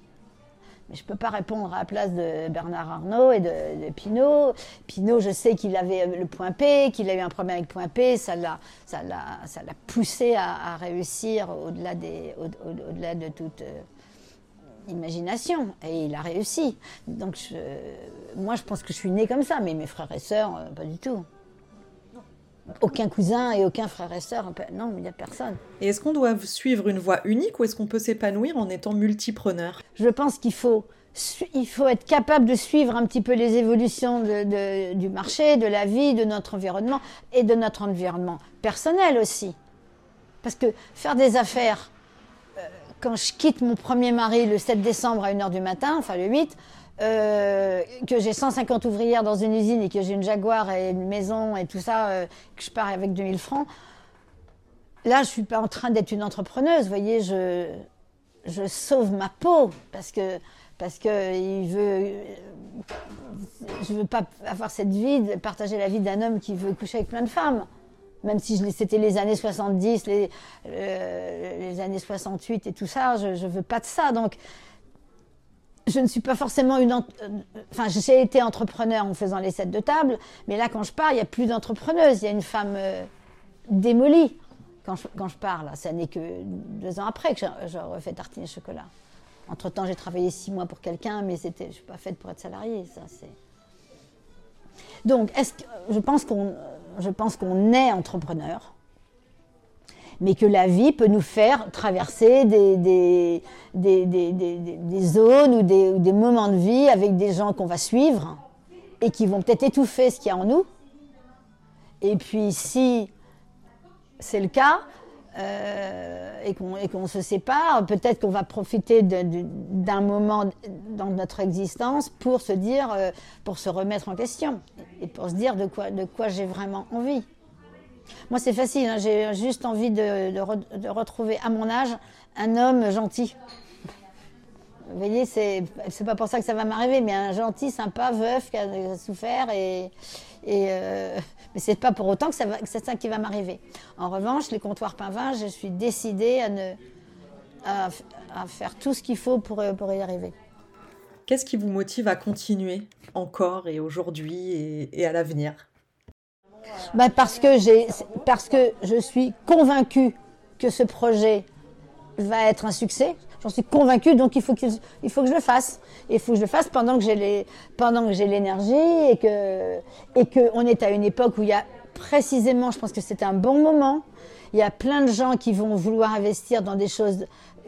mais je ne peux pas répondre à la place de Bernard Arnault et de, de Pinault. Pinault, je sais qu'il avait le point P, qu'il a eu un problème avec point P, ça l'a, ça l'a, ça l'a poussé à, réussir au-delà, des, au-delà de toute euh, imagination. Et il a réussi. Donc moi, je pense que je suis née comme ça, mais mes frères et sœurs, euh, pas du tout aucun cousin et aucun frère et sœur. Non, il n'y a personne. Et est-ce qu'on doit suivre une voie unique ou est-ce qu'on peut s'épanouir en étant multipreneur? Je pense qu'il faut, il faut être capable de suivre un petit peu les évolutions du marché, de la vie, de notre environnement et de notre environnement personnel aussi. Parce que faire des affaires, euh, quand je quitte mon premier mari le 7 décembre à 1h du matin, enfin le 8, euh, que j'ai 150 ouvrières dans une usine et que j'ai une Jaguar et une maison et tout ça, euh, que je pars avec 2000 francs, là, je suis pas en train d'être une entrepreneuse. Vous voyez, je, sauve ma peau parce que parce que il veut, je veux pas avoir cette vie, de partager la vie d'un homme qui veut coucher avec plein de femmes. Même si c'était les années 70, les, euh, les années 68 et tout ça, je, je veux pas de ça. Donc, je ne suis pas forcément une. Euh, enfin, j'ai été entrepreneur en faisant les sets de table, mais là, quand je pars, il n'y a plus d'entrepreneuse. Il y a une femme euh, démolie quand je, quand je pars. Là, ça n'est que deux ans après que j'ai refait tartiner chocolat. Entre temps, j'ai travaillé six mois pour quelqu'un, mais c'était, je suis pas faite pour être salariée. Ça, c'est. Donc, est-ce que, je pense qu'on est entrepreneur mais que la vie peut nous faire traverser des, des, des, des zones ou, ou des, moments de vie avec des gens qu'on va suivre et qui vont peut-être étouffer ce qu'il y a en nous. Et puis si c'est le cas, euh, et qu'on se sépare, peut-être qu'on va profiter d'un moment dans notre existence pour se dire, euh, pour se remettre en question et pour se dire de quoi, de quoi j'ai vraiment envie. Moi, c'est facile. Hein. J'ai juste envie de, retrouver à mon âge un homme gentil. Vous voyez, c'est pas pour ça que ça va m'arriver, mais un gentil, sympa, veuf, qui a souffert et. et euh, mais c'est pas pour autant que, c'est ça qui va m'arriver. En revanche, les comptoirs pain vin, je suis décidée à, ne, à, faire tout ce qu'il faut pour, pour y arriver. Qu'est-ce qui vous motive à continuer encore et aujourd'hui et à l'avenir? Ben parce, que je suis convaincue que ce projet va être un succès. J'en suis convaincue, donc il faut, que, je le fasse. Il faut que je le fasse pendant que j'ai l'énergie et que, est à une époque où il y a précisément, je pense que c'est un bon moment. Il y a plein de gens qui vont vouloir investir dans des choses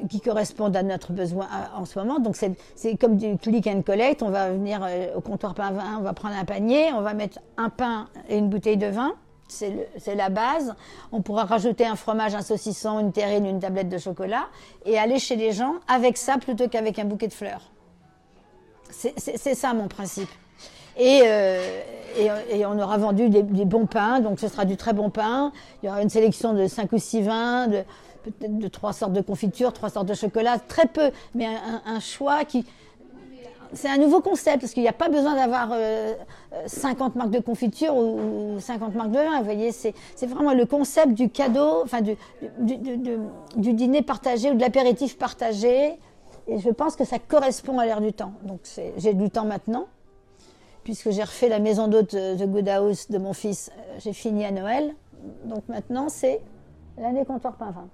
qui correspondent à notre besoin en ce moment. Donc c'est comme du click and collect. On va venir euh, au comptoir pain vin, on va prendre un panier, on va mettre un pain et une bouteille de vin. C'est la base. On pourra rajouter un fromage, un saucisson, une terrine, une tablette de chocolat et aller chez les gens avec ça plutôt qu'avec un bouquet de fleurs. C'est ça mon principe. Et, euh, et, on aura vendu des, bons pains, donc ce sera du très bon pain. Il y aura une sélection de 5 ou 6 vins, peut-être de trois sortes de confitures, trois sortes de chocolat, très peu, mais un, choix qui, c'est un nouveau concept parce qu'il n'y a pas besoin d'avoir 50 euh, marques de confiture ou, 50 marques de vin. Vous voyez, c'est, vraiment le concept du cadeau, enfin du, du, dîner partagé ou de l'apéritif partagé. Et je pense que ça correspond à l'ère du temps. Donc j'ai du temps maintenant. puisque j'ai refait la maison d'hôte The Good House de mon fils, j'ai fini à Noël. Donc maintenant, c'est l'année comptoir Pinvin.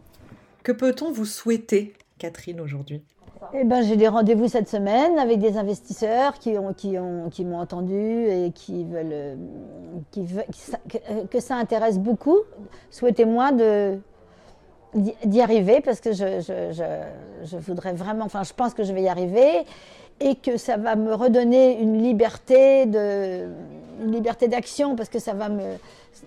Que peut-on vous souhaiter, Catherine, aujourd'hui? Eh ben, j'ai des rendez-vous cette semaine avec des investisseurs qui ont, qui ont, qui m'ont entendu et qui veulent, qui que, ça intéresse beaucoup. Souhaitez-moi d'y arriver parce que je, je, je, voudrais vraiment, enfin, je pense que je vais y arriver et que ça va me redonner une liberté de, une liberté d'action parce que ça va me,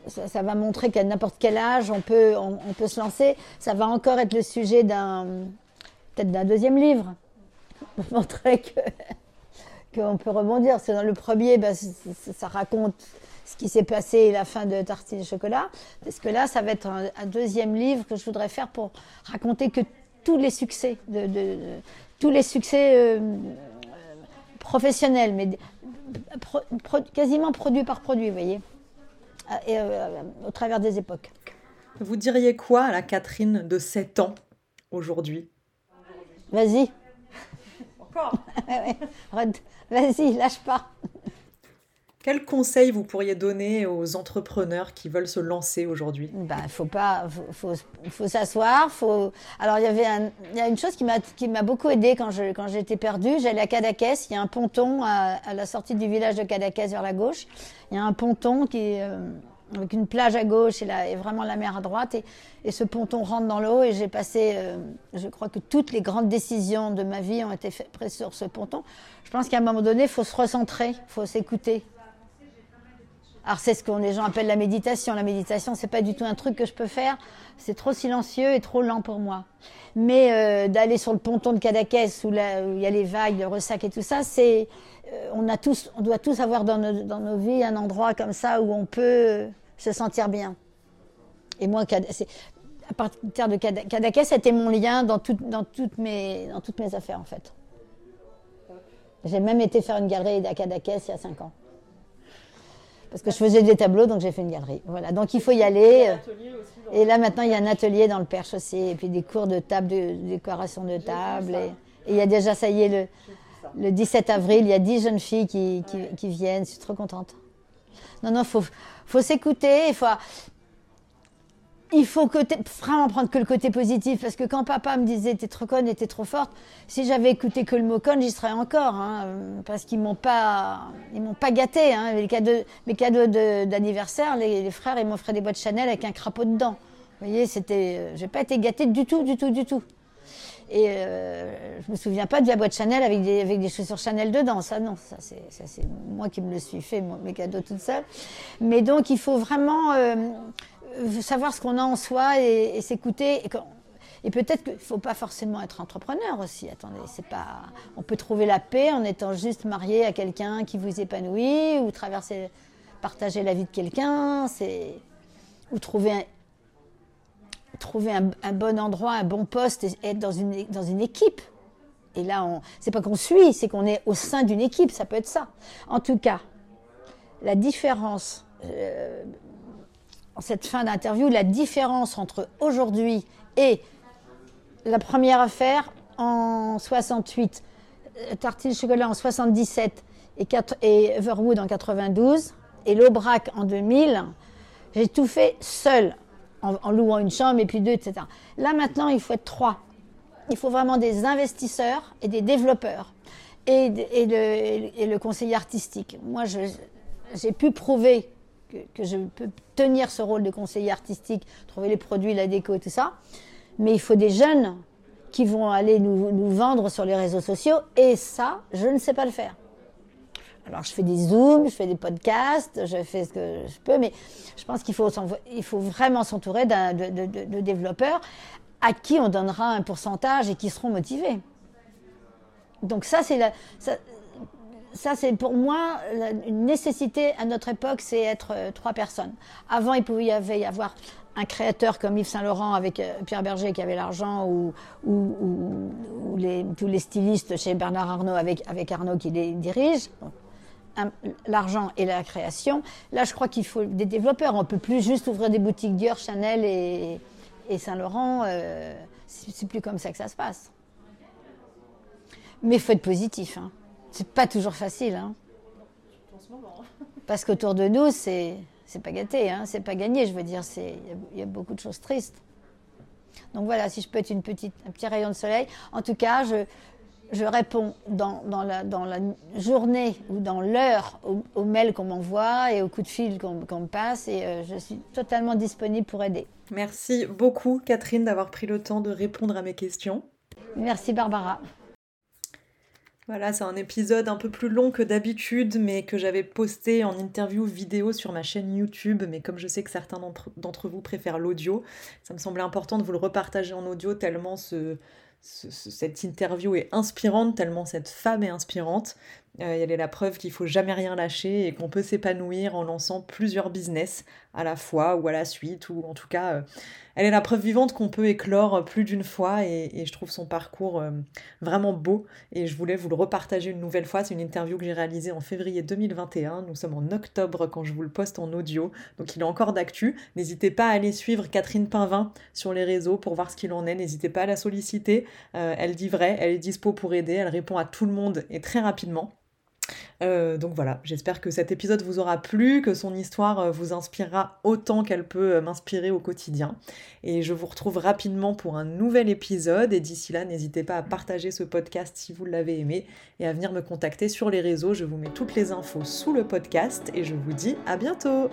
ça, va montrer qu'à n'importe quel âge on peut, on, peut se lancer. Ça va encore être le sujet d'un, peut-être d'un deuxième livre pour montrer que qu'on peut rebondir. C'est dans le premier, ben, ça, raconte ce qui s'est passé la fin de Tartine de chocolat. Parce que là, ça va être un, deuxième livre que je voudrais faire pour raconter que tous les succès, de, tous les succès euh, professionnels, mais quasiment produit par produit, vous voyez, et, euh, au travers des époques. Vous diriez quoi à la Catherine de 7 ans aujourd'hui? Vas-y. Encore? Vas-y, lâche pas. Quel conseil vous pourriez donner aux entrepreneurs qui veulent se lancer aujourd'hui? Ben, faut pas, faut, s'asseoir. Faut. Alors, il y il a une chose qui m'a beaucoup aidé quand je quand j'étais perdue. J'allais à Cadaqués. Il y a un ponton à, la sortie du village de Cadaqués vers la gauche. Il y a un ponton euh, avec une plage à gauche et, et vraiment la mer à droite. Et, et ce ponton rentre dans l'eau et j'ai passé, euh, je crois que toutes les grandes décisions de ma vie ont été prises sur ce ponton. Je pense qu'à un moment donné, il faut se recentrer, il faut s'écouter. Alors c'est ce que les gens appellent la méditation. La méditation, c'est pas du tout un truc que je peux faire. C'est trop silencieux et trop lent pour moi. Mais euh, d'aller sur le ponton de Cadaqués où, il y a les vagues, le ressac et tout ça, c'est euh, on a tous, on doit tous avoir dans nos, dans nos, vies un endroit comme ça où on peut se sentir bien. Et moi, à partir de Cadaqués, c'était mon lien dans, dans, toutes mes, dans toutes mes affaires en fait. J'ai même été faire une galerie à Cadaqués il y a 5 ans. Parce que je faisais des tableaux, donc j'ai fait une galerie. Voilà, donc il faut y aller. Et là maintenant, il y a un atelier dans le Perche aussi, et puis des cours de table, de, décoration de table. Et, il y a déjà, ça y est, le, le 17 avril, il y a 10 jeunes filles qui, qui, qui viennent. Je suis trop contente. Non, non, il faut, faut s'écouter. Il faut, il faut que vraiment prendre que le côté positif parce que quand papa me disait t'es trop conne t'es trop forte, si j'avais écouté que le mot conne, j'y serais encore, hein, parce qu'ils m'ont pas, ils m'ont pas gâté. Hein, cadeaux, mes cadeaux d'anniversaire, les, frères ils m'offraient des boîtes Chanel avec un crapaud dedans. Vous voyez, c'était, euh, j'ai pas été gâtée du tout, du tout, du tout. Et euh, je me souviens pas de la boîte Chanel avec des, avec des chaussures Chanel dedans. Ça, non, ça c'est moi qui me le suis fait, mes cadeaux toute seule. Mais donc, il faut vraiment euh, savoir ce qu'on a en soi et, s'écouter. Et, peut-être qu'il ne faut pas forcément être entrepreneur aussi. Attendez, c'est pas. On peut trouver la paix en étant juste marié à quelqu'un qui vous épanouit ou traverser, partager la vie de quelqu'un. C'est ou trouver un, trouver un, bon endroit, un bon poste et être dans une dans une équipe. Et là, c'est pas qu'on suit, c'est qu'on est au sein d'une équipe. Ça peut être ça. En tout cas, la différence. Euh, en cette fin d'interview la différence entre aujourd'hui et la première affaire en 68, euh, Tartine Chocolat en 77 et, Everwood en 92 et l'Aubrac en 2000. J'ai tout fait seul, en, louant une chambre et puis deux, etc. Là maintenant, il faut être trois. Il faut vraiment des investisseurs et des développeurs et, le, et le conseiller artistique. Moi, j'ai pu prouver que, je peux tenir ce rôle de conseiller artistique, trouver les produits, la déco et tout ça. Mais il faut des jeunes qui vont aller nous, nous vendre sur les réseaux sociaux. Et ça, je ne sais pas le faire. Alors, je fais des zooms, je fais des podcasts, je fais ce que je peux, mais je pense qu'il faut, il faut vraiment s'entourer de, développeurs à qui on donnera un pourcentage et qui seront motivés. Donc ça, c'est la, c'est pour moi une nécessité à notre époque, c'est être euh, trois personnes. Avant, il pouvait y avoir un créateur comme Yves Saint Laurent avec euh, Pierre Berger qui avait l'argent ou, tous les stylistes chez Bernard Arnault avec, Arnaud qui les dirige. L'argent et la création. Là, je crois qu'il faut des développeurs. On peut plus juste ouvrir des boutiques Dior, Chanel et, Saint Laurent. Euh, c'est plus comme ça que ça se passe. Mais faut être positif. Hein. C'est pas toujours facile. Hein. Parce qu'autour de nous, c'est c'est pas gâté, hein, c'est pas gagné. Je veux dire, il y, a beaucoup de choses tristes. Donc voilà, si je peux être une petite, un petit rayon de soleil. En tout cas, je, je réponds dans, dans, la, dans, la, journée ou dans l'heure aux, mails qu'on m'envoie et aux coups de fil qu'on me passe et euh, je suis totalement disponible pour aider. Merci beaucoup Catherine d'avoir pris le temps de répondre à mes questions. Merci Barbara. Voilà, c'est un épisode un peu plus long que d'habitude, mais que j'avais posté en interview vidéo sur ma chaîne YouTube. Mais comme je sais que certains d'entre vous préfèrent l'audio, ça me semblait important de vous le repartager en audio tellement ce, cette interview est inspirante, tellement cette femme est inspirante. Euh, elle est la preuve qu'il faut jamais rien lâcher et qu'on peut s'épanouir en lançant plusieurs business à la fois ou à la suite, ou en tout cas, euh, elle est la preuve vivante qu'on peut éclore plus d'une fois et, je trouve son parcours euh, vraiment beau et je voulais vous le repartager une nouvelle fois. C'est une interview que j'ai réalisée en février 2021. Nous sommes en octobre quand je vous le poste en audio, donc il est encore d'actu. N'hésitez pas à aller suivre Catherine Pinvin sur les réseaux pour voir ce qu'il en est. N'hésitez pas à la solliciter. elle dit vrai, elle est dispo pour aider, elle répond à tout le monde et très rapidement. Euh, donc voilà, j'espère que cet épisode vous aura plu, que son histoire euh, vous inspirera autant qu'elle peut euh, m'inspirer au quotidien. Et je vous retrouve rapidement pour un nouvel épisode. Et d'ici là, n'hésitez pas à partager ce podcast si vous l'avez aimé et à venir me contacter sur les réseaux. Je vous mets toutes les infos sous le podcast et je vous dis à bientôt